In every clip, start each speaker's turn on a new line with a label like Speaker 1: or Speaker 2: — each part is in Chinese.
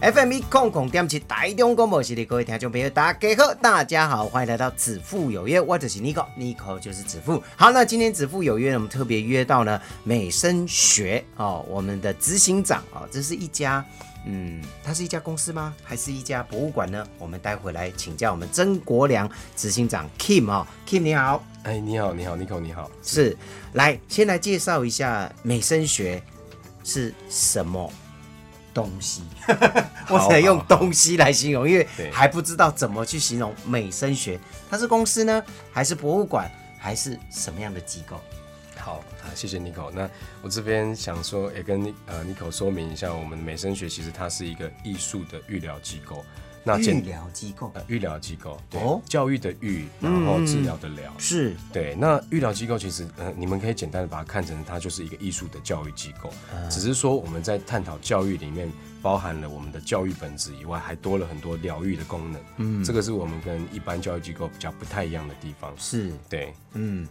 Speaker 1: FM 一空空点起台中广播系列各位听众朋友，大家好，大家好，欢迎来到子父有约，我就是 Nico，Nico 就是子父。好，那今天子父有约，我们特别约到呢美声学哦，我们的执行长哦，这是一家，嗯，它是一家公司吗？还是一家博物馆呢？我们待会来请教我们曾国良执行长 Kim 哦，Kim 你好，
Speaker 2: 哎，你好，你好，Nico 你好，
Speaker 1: 是，来先来介绍一下美声学是什么。东西，我只能用东西来形容，因为还不知道怎么去形容美声学。它是公司呢，还是博物馆，还是什么样的机构？
Speaker 2: 好啊，谢谢 Nico。那我这边想说，也跟呃 Nico 说明一下，我们美声学其实它是一个艺术的预疗机构。
Speaker 1: 那医疗机构，
Speaker 2: 呃，医疗机构，哦，教育的育，然后治疗的疗，
Speaker 1: 是
Speaker 2: 对。那医疗机构其实，呃，你们可以简单的把它看成它就是一个艺术的教育机构，只是说我们在探讨教育里面包含了我们的教育本质以外，还多了很多疗愈的功能。嗯，这个是我们跟一般教育机构比较不太一样的地方。
Speaker 1: 是
Speaker 2: 对，
Speaker 1: 嗯，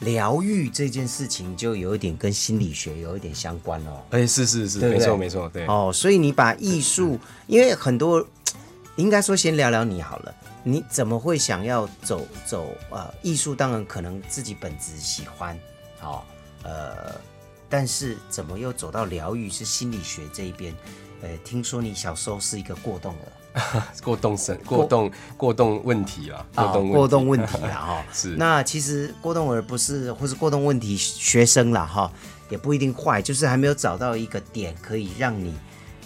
Speaker 1: 疗愈这件事情就有一点跟心理学有一点相关哦。
Speaker 2: 哎，是是是，没错没错，对。
Speaker 1: 哦，所以你把艺术，因为很多。应该说，先聊聊你好了。你怎么会想要走走呃艺术？当然可能自己本质喜欢，好呃，但是怎么又走到疗愈是心理学这一边？呃，听说你小时候是一个过动
Speaker 2: 儿，过动生过动过动问题啊，
Speaker 1: 过动过动问题了哈。
Speaker 2: 是。
Speaker 1: 那其实过动儿不是，或是过动问题学生了哈，也不一定坏，就是还没有找到一个点可以让你。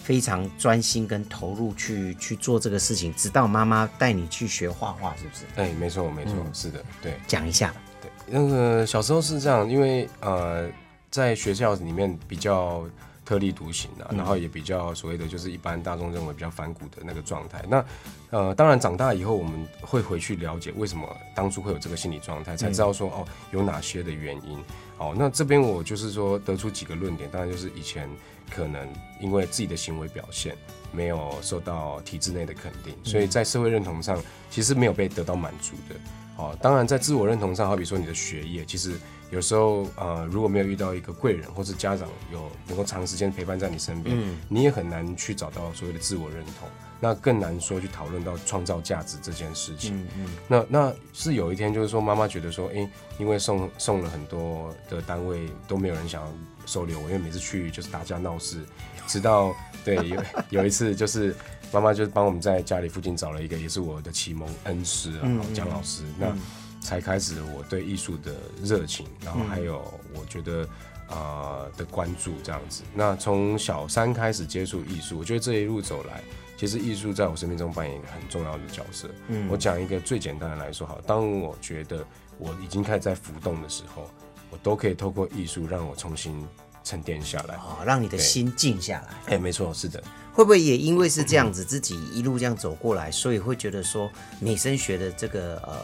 Speaker 1: 非常专心跟投入去去做这个事情，直到妈妈带你去学画画，是不是？
Speaker 2: 哎，没错，没错，是的，对。
Speaker 1: 讲一下，
Speaker 2: 对，那个小时候是这样，因为呃，在学校里面比较特立独行的，然后也比较所谓的就是一般大众认为比较反骨的那个状态。那呃，当然长大以后我们会回去了解为什么当初会有这个心理状态，才知道说哦有哪些的原因。哦，那这边我就是说得出几个论点，当然就是以前。可能因为自己的行为表现没有受到体制内的肯定，所以在社会认同上其实没有被得到满足的。哦，当然在自我认同上，好比说你的学业，其实有时候呃如果没有遇到一个贵人或是家长有能够长时间陪伴在你身边，你也很难去找到所谓的自我认同。那更难说去讨论到创造价值这件事情。嗯嗯。那那是有一天就是说妈妈觉得说，哎，因为送送了很多的单位都没有人想要。收留我，因为每次去就是打架闹事，直到对有 有一次就是妈妈就帮我们在家里附近找了一个也是我的启蒙恩师啊蒋老师，那才开始我对艺术的热情，然后还有我觉得啊的关注这样子。那从小三开始接触艺术，我觉得这一路走来，其实艺术在我生命中扮演一个很重要的角色。嗯，我讲一个最简单的来说，好，当我觉得我已经开始在浮动的时候。我都可以透过艺术让我重新沉淀下来，
Speaker 1: 哦，让你的心静下来。
Speaker 2: 哎，没错，是的。
Speaker 1: 会不会也因为是这样子，自己一路这样走过来，所以会觉得说美声学的这个呃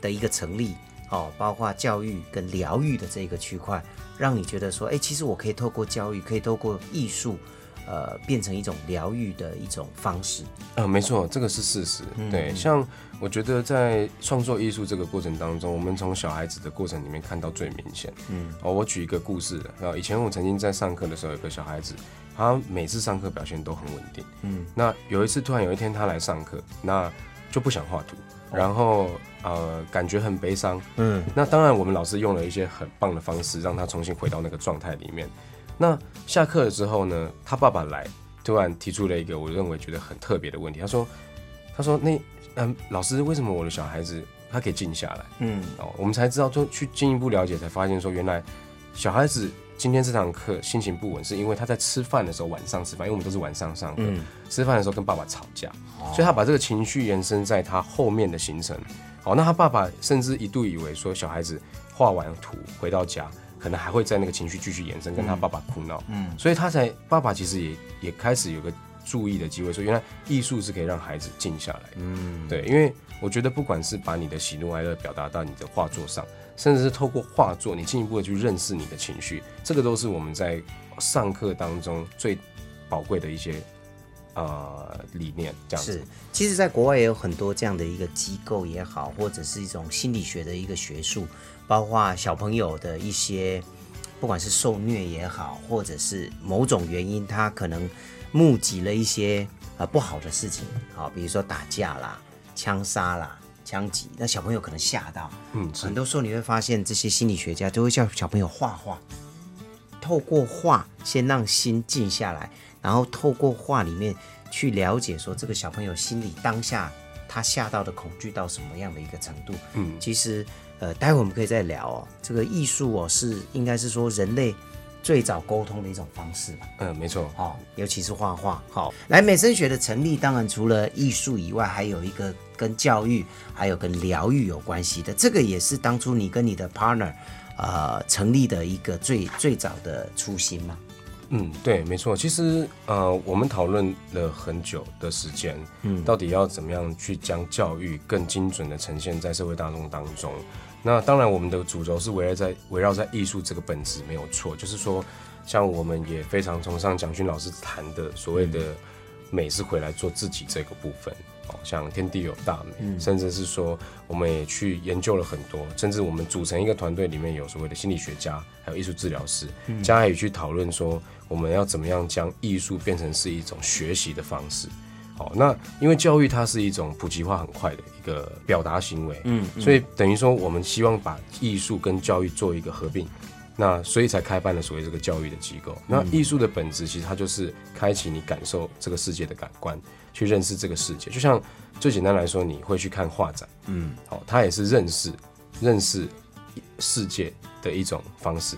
Speaker 1: 的一个成立，哦，包括教育跟疗愈的这个区块，让你觉得说，哎，其实我可以透过教育，可以透过艺术。呃，变成一种疗愈的一种方式。
Speaker 2: 嗯，没错，这个是事实。对，像我觉得在创作艺术这个过程当中，我们从小孩子的过程里面看到最明显。嗯，哦，我举一个故事。啊，以前我曾经在上课的时候，有个小孩子，他每次上课表现都很稳定。嗯，那有一次突然有一天他来上课，那就不想画图，然后呃，感觉很悲伤。嗯，那当然我们老师用了一些很棒的方式，让他重新回到那个状态里面。那下课了之后呢？他爸爸来，突然提出了一个我认为觉得很特别的问题。他说：“他说那嗯，老师，为什么我的小孩子他可以静下来？嗯，哦，我们才知道，就去进一步了解，才发现说，原来小孩子今天这堂课心情不稳，是因为他在吃饭的时候晚上吃饭，因为我们都是晚上上课，吃饭的时候跟爸爸吵架，所以他把这个情绪延伸在他后面的行程。好，那他爸爸甚至一度以为说，小孩子画完图回到家。”可能还会在那个情绪继续延伸，跟他爸爸哭闹，嗯，所以他才爸爸其实也也开始有个注意的机会，说原来艺术是可以让孩子静下来的。嗯，对，因为我觉得不管是把你的喜怒哀乐表达到你的画作上，甚至是透过画作，你进一步的去认识你的情绪，这个都是我们在上课当中最宝贵的一些呃理念。这样子
Speaker 1: 是，其实，在国外也有很多这样的一个机构也好，或者是一种心理学的一个学术，包括小朋友的一些，不管是受虐也好，或者是某种原因，他可能目击了一些呃不好的事情，好，比如说打架啦、枪杀啦、枪击，那小朋友可能吓到，
Speaker 2: 嗯，
Speaker 1: 很多时候你会发现，这些心理学家都会叫小朋友画画，透过画先让心静下来，然后透过画里面去了解说这个小朋友心里当下他吓到的恐惧到什么样的一个程度。
Speaker 2: 嗯。
Speaker 1: 其实呃，待会我们可以再聊哦。这个艺术哦，是应该是说人类最早沟通的一种方式吧。
Speaker 2: 嗯，没错。
Speaker 1: 好、尤其是画画。好，来美声学的成立，当然除了艺术以外，还有一个跟教育还有跟疗愈有关系的。这个也是当初你跟你的 partner 呃成立的一个最最早的初心嘛。
Speaker 2: 嗯，对，没错。其实呃，我们讨论了很久的时间，嗯，到底要怎么样去将教育更精准的呈现在社会大众当中。那当然，我们的主轴是围绕在围绕在艺术这个本质没有错，就是说，像我们也非常崇尚蒋勋老师谈的所谓的美是回来做自己这个部分。哦，像天地有大美，甚至是说，我们也去研究了很多，甚至我们组成一个团队，里面有所谓的心理学家，还有艺术治疗师，加以去讨论说，我们要怎么样将艺术变成是一种学习的方式。好，那因为教育它是一种普及化很快的一个表达行为，嗯，所以等于说我们希望把艺术跟教育做一个合并，那所以才开办了所谓这个教育的机构。那艺术的本质其实它就是开启你感受这个世界的感官，去认识这个世界。就像最简单来说，你会去看画展，嗯，好，它也是认识认识世界的一种方式。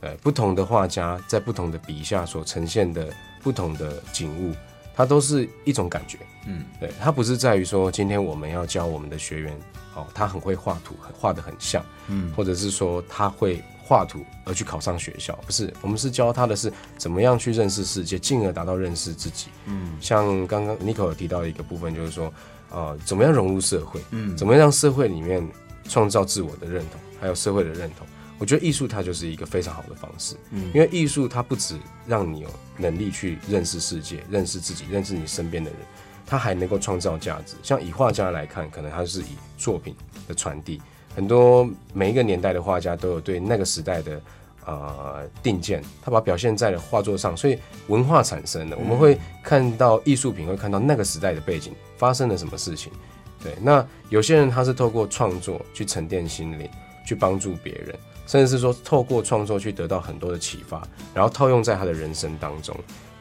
Speaker 2: 呃，不同的画家在不同的笔下所呈现的不同的景物，它都是一种感觉。嗯，对，它不是在于说今天我们要教我们的学员，哦，他很会画图，画的很像，嗯，或者是说他会画图而去考上学校，不是，我们是教他的是怎么样去认识世界，进而达到认识自己。嗯，像刚刚 Nico 有提到的一个部分，就是说，呃，怎么样融入社会，嗯，怎么样让社会里面创造自我的认同，还有社会的认同。我觉得艺术它就是一个非常好的方式，嗯，因为艺术它不止让你有能力去认识世界、认识自己、认识你身边的人，它还能够创造价值。像以画家来看，可能他是以作品的传递，很多每一个年代的画家都有对那个时代的呃定见，他把它表现在了画作上，所以文化产生了，我们会看到艺术品，会看到那个时代的背景发生了什么事情。对，那有些人他是透过创作去沉淀心灵，去帮助别人。甚至是说透过创作去得到很多的启发，然后套用在他的人生当中，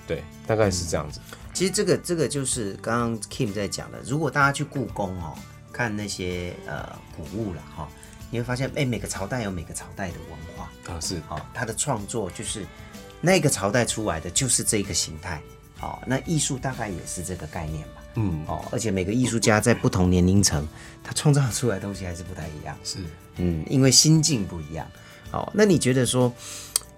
Speaker 2: 对，大概是这样子。
Speaker 1: 其实这个这个就是刚刚 Kim 在讲的，如果大家去故宫哦，看那些呃古物了哈、你会发现，哎，每个朝代有每个朝代的文化，
Speaker 2: 啊，是，
Speaker 1: 好、它的创作就是那个朝代出来的就是这个形态，好、那艺术大概也是这个概念吧，
Speaker 2: 嗯，
Speaker 1: 哦，而且每个艺术家在不同年龄层，他创造出来的东西还是不太一样，
Speaker 2: 是。
Speaker 1: 嗯，因为心境不一样。哦，那你觉得说，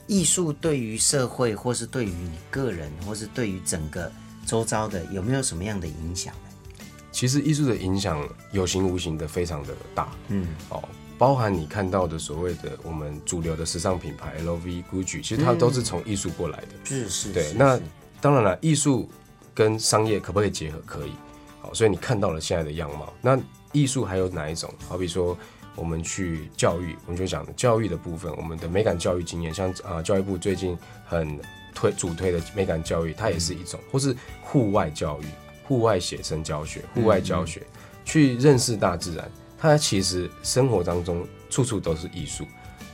Speaker 1: 艺术对于社会，或是对于你个人，或是对于整个周遭的，有没有什么样的影响呢？
Speaker 2: 其实艺术的影响有形无形的非常的大，嗯，哦，包含你看到的所谓的我们主流的时尚品牌 LV、GUCCI，其实它都是从艺术过来的。
Speaker 1: 是是，
Speaker 2: 对，那
Speaker 1: 是
Speaker 2: 当然了，艺术跟商业可不可以结合？可以。好，所以你看到了现在的样貌。那艺术还有哪一种？好比说，我们去教育，我们就讲教育的部分，我们的美感教育经验，像啊、教育部最近很推主推的美感教育，它也是一种，或是户外教育、户外写生教学、户外教学，去认识大自然。它其实生活当中处处都是艺术。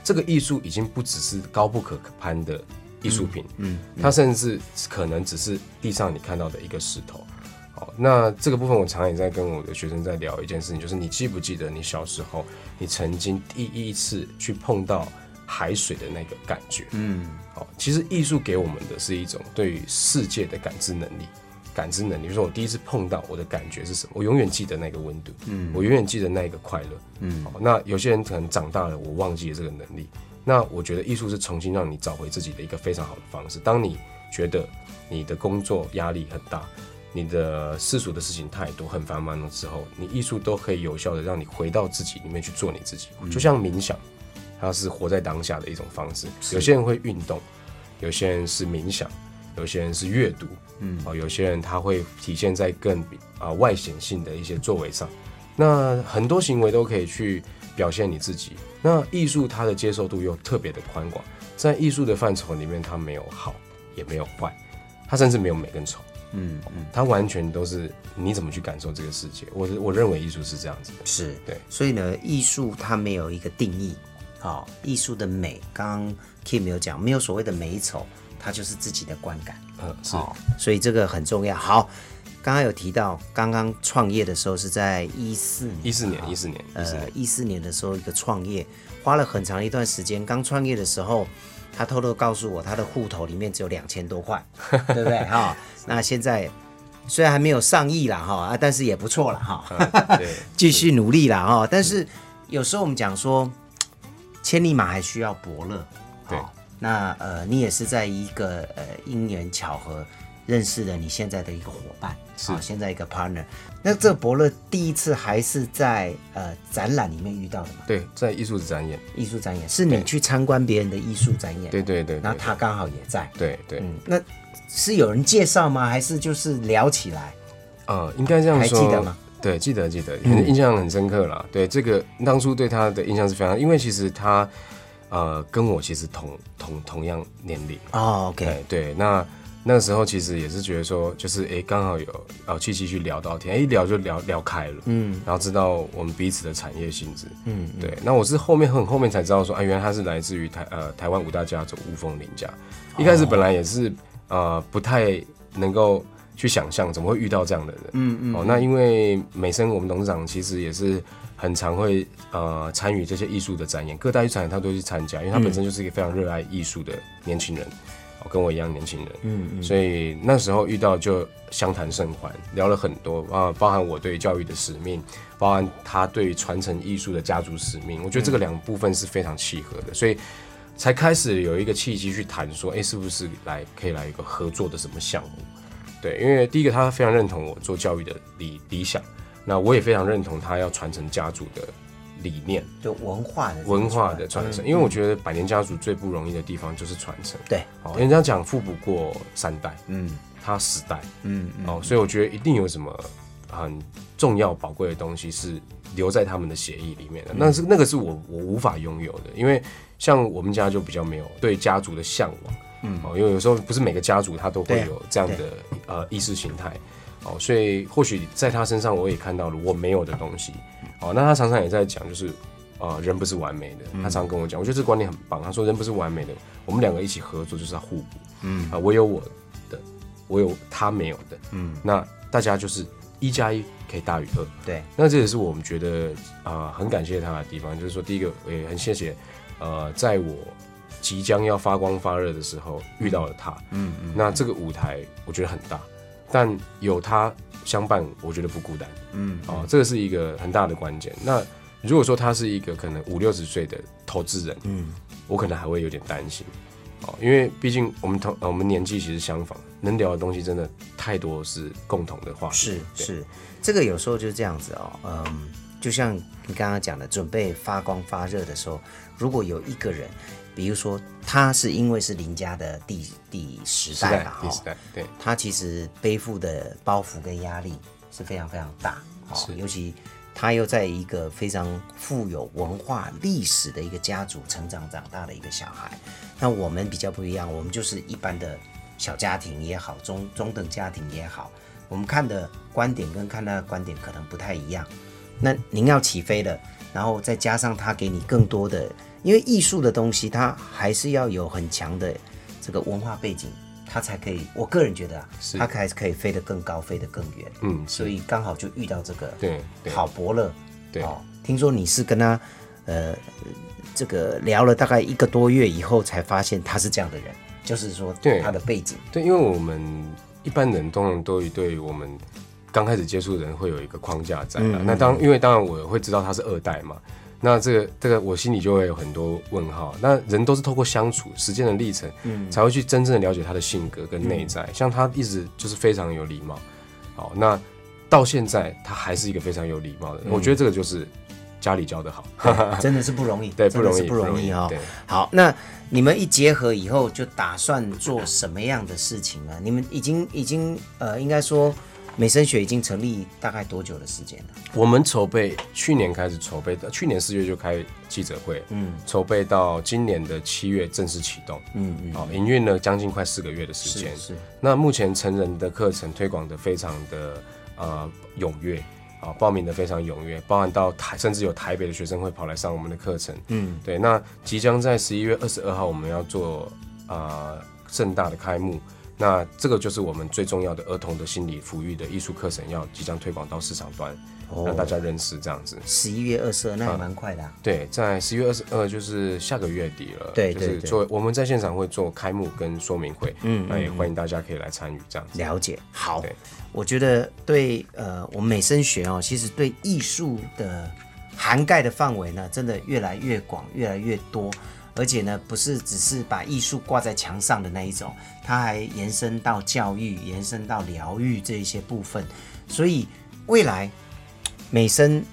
Speaker 2: 这个艺术已经不只是高不可攀的艺术品，嗯，它甚至可能只是地上你看到的一个石头。好，那这个部分我常常也在跟我的学生在聊一件事情，就是你记不记得你小时候你曾经第一次去碰到海水的那个感觉？嗯，好，其实艺术给我们的是一种对于世界的感知能力。感知能力，比如说我第一次碰到我的感觉是什么，我永远记得那个温度，嗯，我永远记得那个快乐，嗯，好，那有些人可能长大了，我忘记了这个能力，那我觉得艺术是重新让你找回自己的一个非常好的方式。当你觉得你的工作压力很大，你的世俗的事情太多，很繁忙的时候，你艺术都可以有效的让你回到自己里面去做你自己，就像冥想，它是活在当下的一种方式。有些人会运动，有些人是冥想，有些人是阅读，嗯，哦，有些人他会体现在更啊、外显性的一些作为上。那很多行为都可以去表现你自己。那艺术它的接受度又特别的宽广，在艺术的范畴里面，它没有好也没有坏，它甚至没有美跟丑，
Speaker 1: 嗯嗯，
Speaker 2: 它完全都是你怎么去感受这个世界。我我认为艺术是这样子的，
Speaker 1: 是
Speaker 2: 对
Speaker 1: 所以呢，艺术它没有一个定义，好、艺术的美，刚刚 Kim 有讲，没有所谓的美丑，它就是自己的观感。
Speaker 2: 嗯，是
Speaker 1: 好、所以这个很重要。好，刚刚有提到，刚刚创业的时候是在一四年，
Speaker 2: 一四年，一四年，
Speaker 1: 呃，，一四年的时候一个创业，花了很长一段时间。刚创业的时候，他偷偷告诉我，他的户头里面只有两千多块，对不对？哈、那现在虽然还没有上亿了，哈啊，但是也不错了，哈、
Speaker 2: 嗯 对，
Speaker 1: 继续努力了，哈。但是有时候我们讲说，千里马还需要伯乐，
Speaker 2: 对
Speaker 1: 哦那呃，你也是在一个呃因缘巧合认识了你现在的一个伙伴，
Speaker 2: 是
Speaker 1: 好现在一个 partner。那这伯乐第一次还是在呃展览里面遇到的嘛？
Speaker 2: 对，在艺术展演，
Speaker 1: 艺术展演是你去参观别人的艺术展演，
Speaker 2: 对对对，对
Speaker 1: 那他刚好也在，
Speaker 2: 对对，
Speaker 1: 嗯，那是有人介绍吗？还是就是聊起来？
Speaker 2: 呃，应该这样说，
Speaker 1: 还记得吗？
Speaker 2: 对，记得记得，印象很深刻啦。对，这个当初对他的印象是非常，因为其实他呃跟我其实同同同样年龄，
Speaker 1: 哦，OK，
Speaker 2: 对对，那那个时候其实也是觉得说，就是哎刚好有呃契机去聊到天，哎一聊就聊聊开了，
Speaker 1: 嗯。
Speaker 2: 然后知道我们彼此的产业性质，
Speaker 1: 嗯，嗯。
Speaker 2: 对，那我是后面很后面才知道说，啊，原来他是来自于台呃台湾五大家族吴峰林家。一开始本来也是呃不太能够去想象怎么会遇到这样的人，
Speaker 1: 嗯嗯
Speaker 2: 哦，那因为美生我们董事长其实也是很常会呃参与这些艺术的展演，各大艺术展演他都去参加，因为他本身就是一个非常热爱艺术的年轻人。哦，跟我一样年轻人，
Speaker 1: 嗯嗯。
Speaker 2: 所以那时候遇到就相谈甚欢，聊了很多啊，包含我对教育的使命，包含他对传承艺术的家族使命，我觉得这个两部分是非常契合的，所以才开始有一个契机去谈说，哎、是不是来可以来一个合作的什么项目？对，因为第一个他非常认同我做教育的理理想，那我也非常认同他要传承家族的理念、
Speaker 1: 就文化的
Speaker 2: 文化的传承，因为
Speaker 1: 为
Speaker 2: 我觉得百年家族最不容易的地方就是传承。
Speaker 1: 对，
Speaker 2: 哦，人家讲富不过三代，
Speaker 1: 嗯。
Speaker 2: 他十代，
Speaker 1: 嗯嗯。
Speaker 2: 哦，所以我觉得一定有什么很重要宝贵的东西是留在他们的协议里面的。那是那个是我我无法拥有的，因为像我们家就比较没有对家族的向往，
Speaker 1: 嗯。
Speaker 2: 哦，因为有时候不是每个家族他都会有这样的呃意识形态，哦，所以或许在他身上我也看到了我没有的东西，哦，那他常常也在讲就是。啊、人不是完美的。他常常跟我讲，我觉得这个观念很棒。他说，人不是完美的，我们两个一起合作就是要互补。
Speaker 1: 嗯
Speaker 2: 啊、我有我的，我有他没有的，
Speaker 1: 嗯，
Speaker 2: 那大家就是一加一可以大于二。
Speaker 1: 对，
Speaker 2: 那这也是我们觉得啊、很感谢他的地方，就是说，第一个也很谢谢，呃，在我即将要发光发热的时候遇到了他。
Speaker 1: 嗯嗯
Speaker 2: 那这个舞台我觉得很大，但有他相伴，我觉得不孤单。
Speaker 1: 嗯
Speaker 2: 哦，这个是一个很大的关键。那如果说他是一个可能五六十岁的投资人，
Speaker 1: 嗯
Speaker 2: 我可能还会有点担心。哦，因为毕竟我们同呃我们年纪其实相仿，能聊的东西真的太多是共同的话题。
Speaker 1: 是是，这个有时候就是这样子哦，嗯，就像你刚刚讲的，准备发光发热的时候，如果有一个人，比如说他是因为是林家的第第十
Speaker 2: 代
Speaker 1: 代吧，哈、
Speaker 2: 对
Speaker 1: 他其实背负的包袱跟压力是非常非常大，哦
Speaker 2: 是，
Speaker 1: 尤其他又在一个非常富有文化历史的一个家族成长长大的一个小孩。那我们比较不一样，我们就是一般的小家庭也好，中中等家庭也好，我们看的观点跟看他的观点可能不太一样。那您要起飞了，然后再加上他给你更多的，因为艺术的东西，它还是要有很强的这个文化背景，它才可以。我个人觉得啊，
Speaker 2: 是
Speaker 1: 它还是可以飞得更高，飞得更远。
Speaker 2: 嗯，
Speaker 1: 所以刚好就遇到这个
Speaker 2: 对对
Speaker 1: 好伯乐。
Speaker 2: 对
Speaker 1: 哦，听说你是跟他呃这个聊了大概一个多月以后，才发现他是这样的人，就是说
Speaker 2: 对
Speaker 1: 他的背景。
Speaker 2: 对，因为我们一般人通常都会对我们刚开始接触的人会有一个框架在啊。
Speaker 1: 嗯
Speaker 2: 那当因为当然我会知道他是二代嘛，那这个这个我心里就会有很多问号。那人都是透过相处时间的历程，
Speaker 1: 嗯
Speaker 2: 才会去真正的了解他的性格跟内在。像他一直就是非常有礼貌，好，那到现在他还是一个非常有礼貌的人。我觉得这个就是家里教的好，
Speaker 1: 真的是不容易，
Speaker 2: 对，不容易，
Speaker 1: 不容易哦。
Speaker 2: 对。
Speaker 1: 好，那你们一结合以后，就打算做什么样的事情呢？你们已经已经呃，应该说美声学已经成立大概多久的时间了？
Speaker 2: 我们筹备去年开始筹备的，去年四月就开记者会，嗯，筹备到今年的七月正式启动，
Speaker 1: 嗯嗯，
Speaker 2: 好，营运了将近快四个月的时间。
Speaker 1: 是
Speaker 2: 那目前成人的课程推广的非常的呃踊跃，啊，报名的非常踊跃，包含到台甚至有台北的学生会跑来上我们的课程，
Speaker 1: 嗯，
Speaker 2: 对。那即将在十一月二十二号我们要做啊盛大的开幕。那这个就是我们最重要的儿童的心理抚育的艺术课程，要即将推广到市场端，
Speaker 1: 哦
Speaker 2: 让大家认识这样子。
Speaker 1: 十一月二十二，那也蛮快的、啊。
Speaker 2: 对，在十一月二十二就是下个月底了。就
Speaker 1: 对对对
Speaker 2: 是做我们在现场会做开幕跟说明会，
Speaker 1: 嗯
Speaker 2: 那也欢迎大家可以来参与这样子。
Speaker 1: 了解，好，我觉得对呃，我们美声学哦，其实对艺术的涵盖的范围呢，真的越来越广，越来越多，而且呢，不是只是把艺术挂在墙上的那一种，它还延伸到教育，延伸到疗愈这一些部分，所以未来美声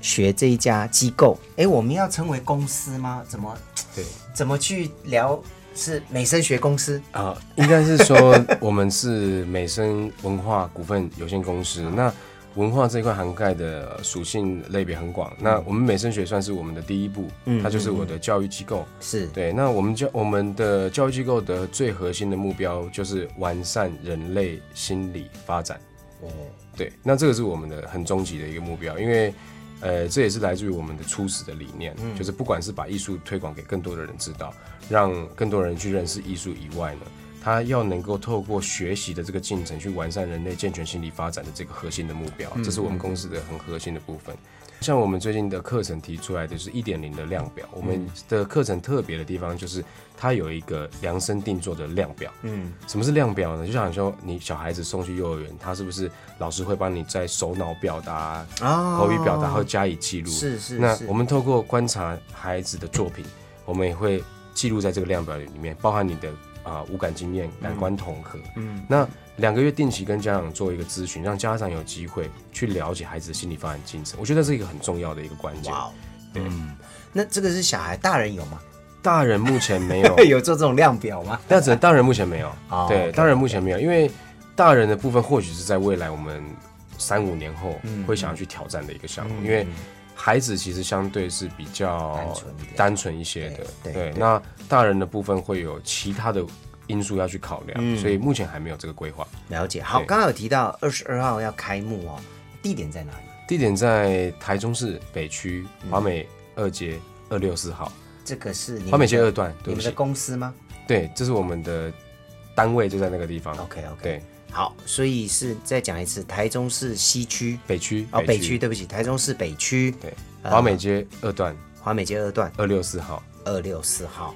Speaker 1: 学这一家机构，哎，我们要称为公司吗？怎么
Speaker 2: 对
Speaker 1: 怎么去聊？是美声学公司，
Speaker 2: 啊、应该是说我们是美声文化股份有限公司。那文化这一块涵盖的属性类别很广。那我们美声学算是我们的第一步，
Speaker 1: 嗯
Speaker 2: 它就是我的教育机构。
Speaker 1: 是
Speaker 2: 对，那我们教我们的教育机构的最核心的目标就是完善人类心理发展。
Speaker 1: 哦，
Speaker 2: 对，那这个是我们的很终极的一个目标，因为呃，这也是来自于我们的初始的理念，就是不管是把艺术推广给更多的人知道，让更多人去认识艺术以外呢，他要能够透过学习的这个进程去完善人类健全心理发展的这个核心的目标，这是我们公司的很核心的部分。像我们最近的课程提出来的是一点零的量表，我们的课程特别的地方就是它有一个量身定做的量表。
Speaker 1: 嗯，
Speaker 2: 什么是量表呢？就像说你小孩子送去幼儿园，他是不是老师会帮你在手脑表达、
Speaker 1: 哦
Speaker 2: 口语表达会加以记录？
Speaker 1: 是是是
Speaker 2: 那我们透过观察孩子的作品，我们也会记录在这个量表里面，包含你的啊、五感经验、感官统合。
Speaker 1: 嗯，
Speaker 2: 那两个月定期跟家长做一个咨询，让家长有机会去了解孩子的心理发展进程，我觉得这是一个很重要的一个关键。
Speaker 1: 哇哦，
Speaker 2: 对
Speaker 1: 嗯，那这个是小孩，大人有吗？
Speaker 2: 大人目前没有，
Speaker 1: 有做这种量表吗？
Speaker 2: 但只大人目前没有。
Speaker 1: 哦
Speaker 2: 对大人目前没有，因为大人的部分或许是在未来我们三五年后
Speaker 1: 嗯
Speaker 2: 会想要去挑战的一个项目，
Speaker 1: 嗯
Speaker 2: 因为孩子其实相对是比较
Speaker 1: 单纯一
Speaker 2: 些的。
Speaker 1: 对
Speaker 2: 那大人的部分会有其他的因素要去考量，
Speaker 1: 嗯
Speaker 2: 所以目前还没有这个规划。
Speaker 1: 了解。好，刚刚有提到二十二号要开幕哦，地点在哪里？
Speaker 2: 地点在台中市北区
Speaker 1: 嗯
Speaker 2: 华美二街二六四号，
Speaker 1: 这个是
Speaker 2: 华美街二段。
Speaker 1: 你们的，公司吗
Speaker 2: 对，这是我们的单位就在那个地方。
Speaker 1: ？OK OK。
Speaker 2: 对，
Speaker 1: 好，所以是再讲一次，台中市西区
Speaker 2: 北区
Speaker 1: 哦，北区，对不起，台中市北区
Speaker 2: 对，
Speaker 1: 呃
Speaker 2: 华美街二段
Speaker 1: 华美街二段
Speaker 2: 二六四号。
Speaker 1: 二六四号，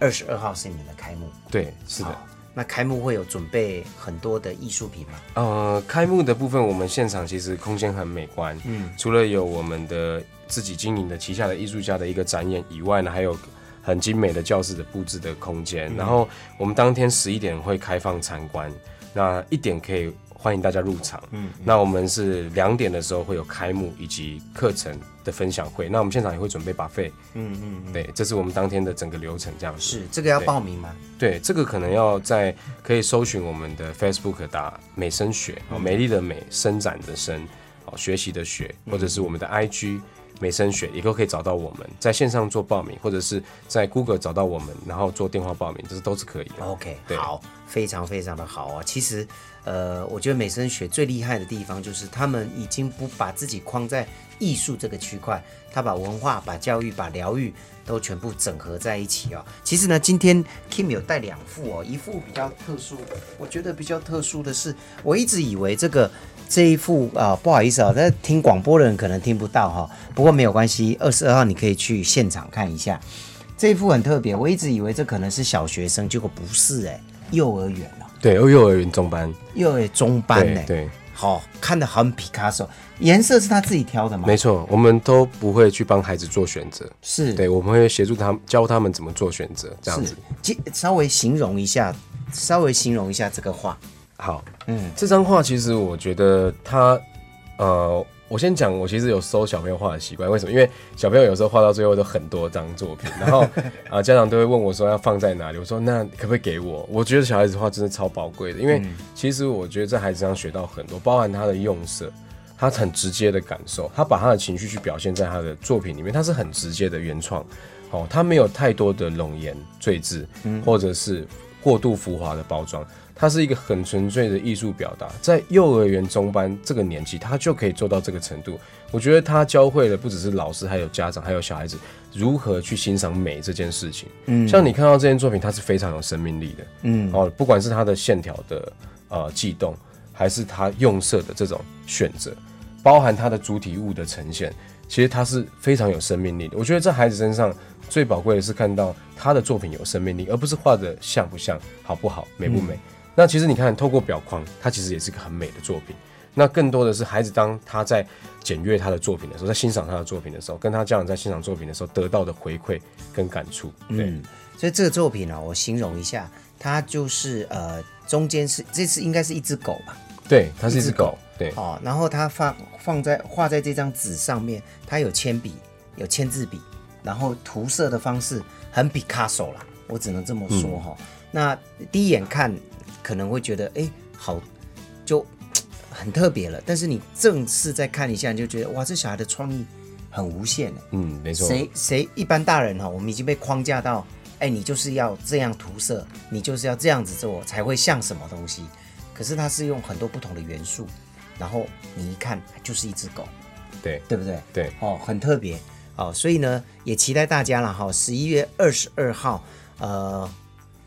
Speaker 1: 二十二号是你们的开幕。
Speaker 2: 对，是的。
Speaker 1: 那开幕会有准备很多的艺术品吗？
Speaker 2: 呃，开幕的部分，我们现场其实空间很美观。
Speaker 1: 嗯，
Speaker 2: 除了有我们的自己经营的旗下的艺术家的一个展演以外呢，还有很精美的教室的布置的空间。然后我们当天十一点会开放参观，那一点可以欢迎大家入场。嗯，那我们是两点的时候会有开幕以及课程的分享会。那我们现场也会准备把费。
Speaker 1: 嗯嗯嗯，
Speaker 2: 对，这是我们当天的整个流程，这样子。
Speaker 1: 是这个要报名吗？
Speaker 2: 对，这个可能要在可以搜寻我们的 Facebook 打美声学哦，美丽的美，伸展的伸，哦，学习的学，或者是我们的 IG 美声学，也都可以找到我们，在线上做报名，或者是在 Google 找到我们，然后做电话报名，这是都是可以的。
Speaker 1: OK，
Speaker 2: 对
Speaker 1: 好，非常非常的好哦。其实，呃，我觉得美声学最厉害的地方就是他们已经不把自己框在艺术这个区块，他把文化、把教育、把疗愈都全部整合在一起哦。其实呢，今天 Kim 有带两副哦，一副比较特殊，我觉得比较特殊的是，我一直以为这个。这一副啊、不好意思啊、那听广播的人可能听不到哈、不过没有关系，二十二号你可以去现场看一下。这一副很特别，我一直以为这可能是小学生，结果不是哎、幼儿园哦，
Speaker 2: 对，幼儿园中班，
Speaker 1: 幼儿园中班呢、
Speaker 2: 对对，
Speaker 1: 好、看得很 Picasso，颜色是他自己挑的吗？
Speaker 2: 没错，我们都不会去帮孩子做选择，
Speaker 1: 是，
Speaker 2: 对，我们会协助他们，教他们怎么做选择，这样子。，
Speaker 1: 其稍微形容一下，稍微形容一下这个画，
Speaker 2: 好，
Speaker 1: 嗯，
Speaker 2: 这张画其实我觉得它，呃，我先讲，我其实有收小朋友画的习惯。为什么？因为小朋友有时候画到最后都很多张作品，然后啊、家长都会问我说要放在哪里。我说那可不可以给我？我觉得小孩子画真的超宝贵的，因为其实我觉得在孩子上学到很多，包含他的用色。他很直接的感受，他把他的情绪去表现在他的作品里面，他是很直接的原创，哦，他没有太多的冗言赘字，或者是过度浮华的包装，它是一个很纯粹的艺术表达。在幼儿园中班这个年纪，他就可以做到这个程度。我觉得他教会了不只是老师，还有家长，还有小孩子如何去欣赏美这件事情。嗯，像你看到这件作品，它是非常有生命力的。嗯，哦，不管是它的线条的呃悸动，还是它用色的这种选择，包含它的主体物的呈现，其实它是非常有生命力的。我觉得在孩子身上最宝贵的是看到他的作品有生命力，而不是画的像不像、好不好、美不美。那其实你看，透过表框，它其实也是个很美的作品。那更多的是孩子当他在检阅他的作品的时候，在欣赏他的作品的时候，跟他家长在欣赏作品的时候得到的回馈跟感触。对，
Speaker 1: 嗯，所以这个作品呢、我形容一下，它就是呃中间是这次应该是一只狗吧，
Speaker 2: 对，它是一只
Speaker 1: 狗
Speaker 2: 狗。对，
Speaker 1: 哦，然后它放放在画在这张纸上面，它有铅笔，有签字笔，然后涂色的方式很 Picasso 啦，我只能这么说哈、那第一眼看可能会觉得，哎，好，就很特别了。但是你正式再看一下，你就觉得，哇，这小孩的创意很无限哎。
Speaker 2: 嗯，没错。
Speaker 1: 谁谁一般大人哈，我们已经被框架到，哎，你就是要这样涂色，你就是要这样子做才会像什么东西。可是它是用很多不同的元素，然后你一看就是一只狗，
Speaker 2: 对
Speaker 1: 对不对？
Speaker 2: 对，
Speaker 1: 哦，很特别哦，所以呢，也期待大家了哈。十一月二十二号，呃，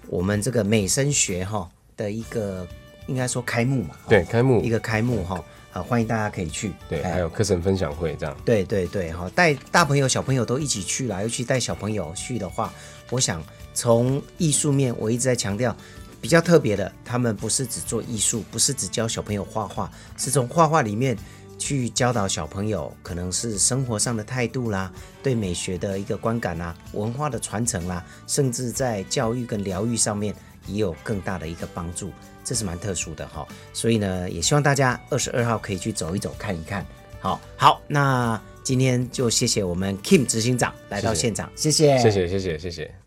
Speaker 1: 我们这个美声学哈的一个应该说开幕嘛，哦
Speaker 2: 对，开幕。
Speaker 1: 一个开幕哈，啊，欢迎大家可以去，
Speaker 2: 对，
Speaker 1: 哎。
Speaker 2: 还有课程分享会这样。
Speaker 1: 对对对，哈，带大朋友小朋友都一起去啦，尤其带小朋友去的话，我想从艺术面，我一直在强调，比较特别的，他们不是只做艺术，不是只教小朋友画画，是从画画里面去教导小朋友，可能是生活上的态度啦，对美学的一个观感啦，文化的传承啦，甚至在教育跟疗愈上面也有更大的一个帮助，这是蛮特殊的哈。所以呢，也希望大家二十二号可以去走一走，看一看。好好，那今天就谢谢我们 Kim 执行长来到现场，谢谢，
Speaker 2: 谢谢，谢谢，谢谢。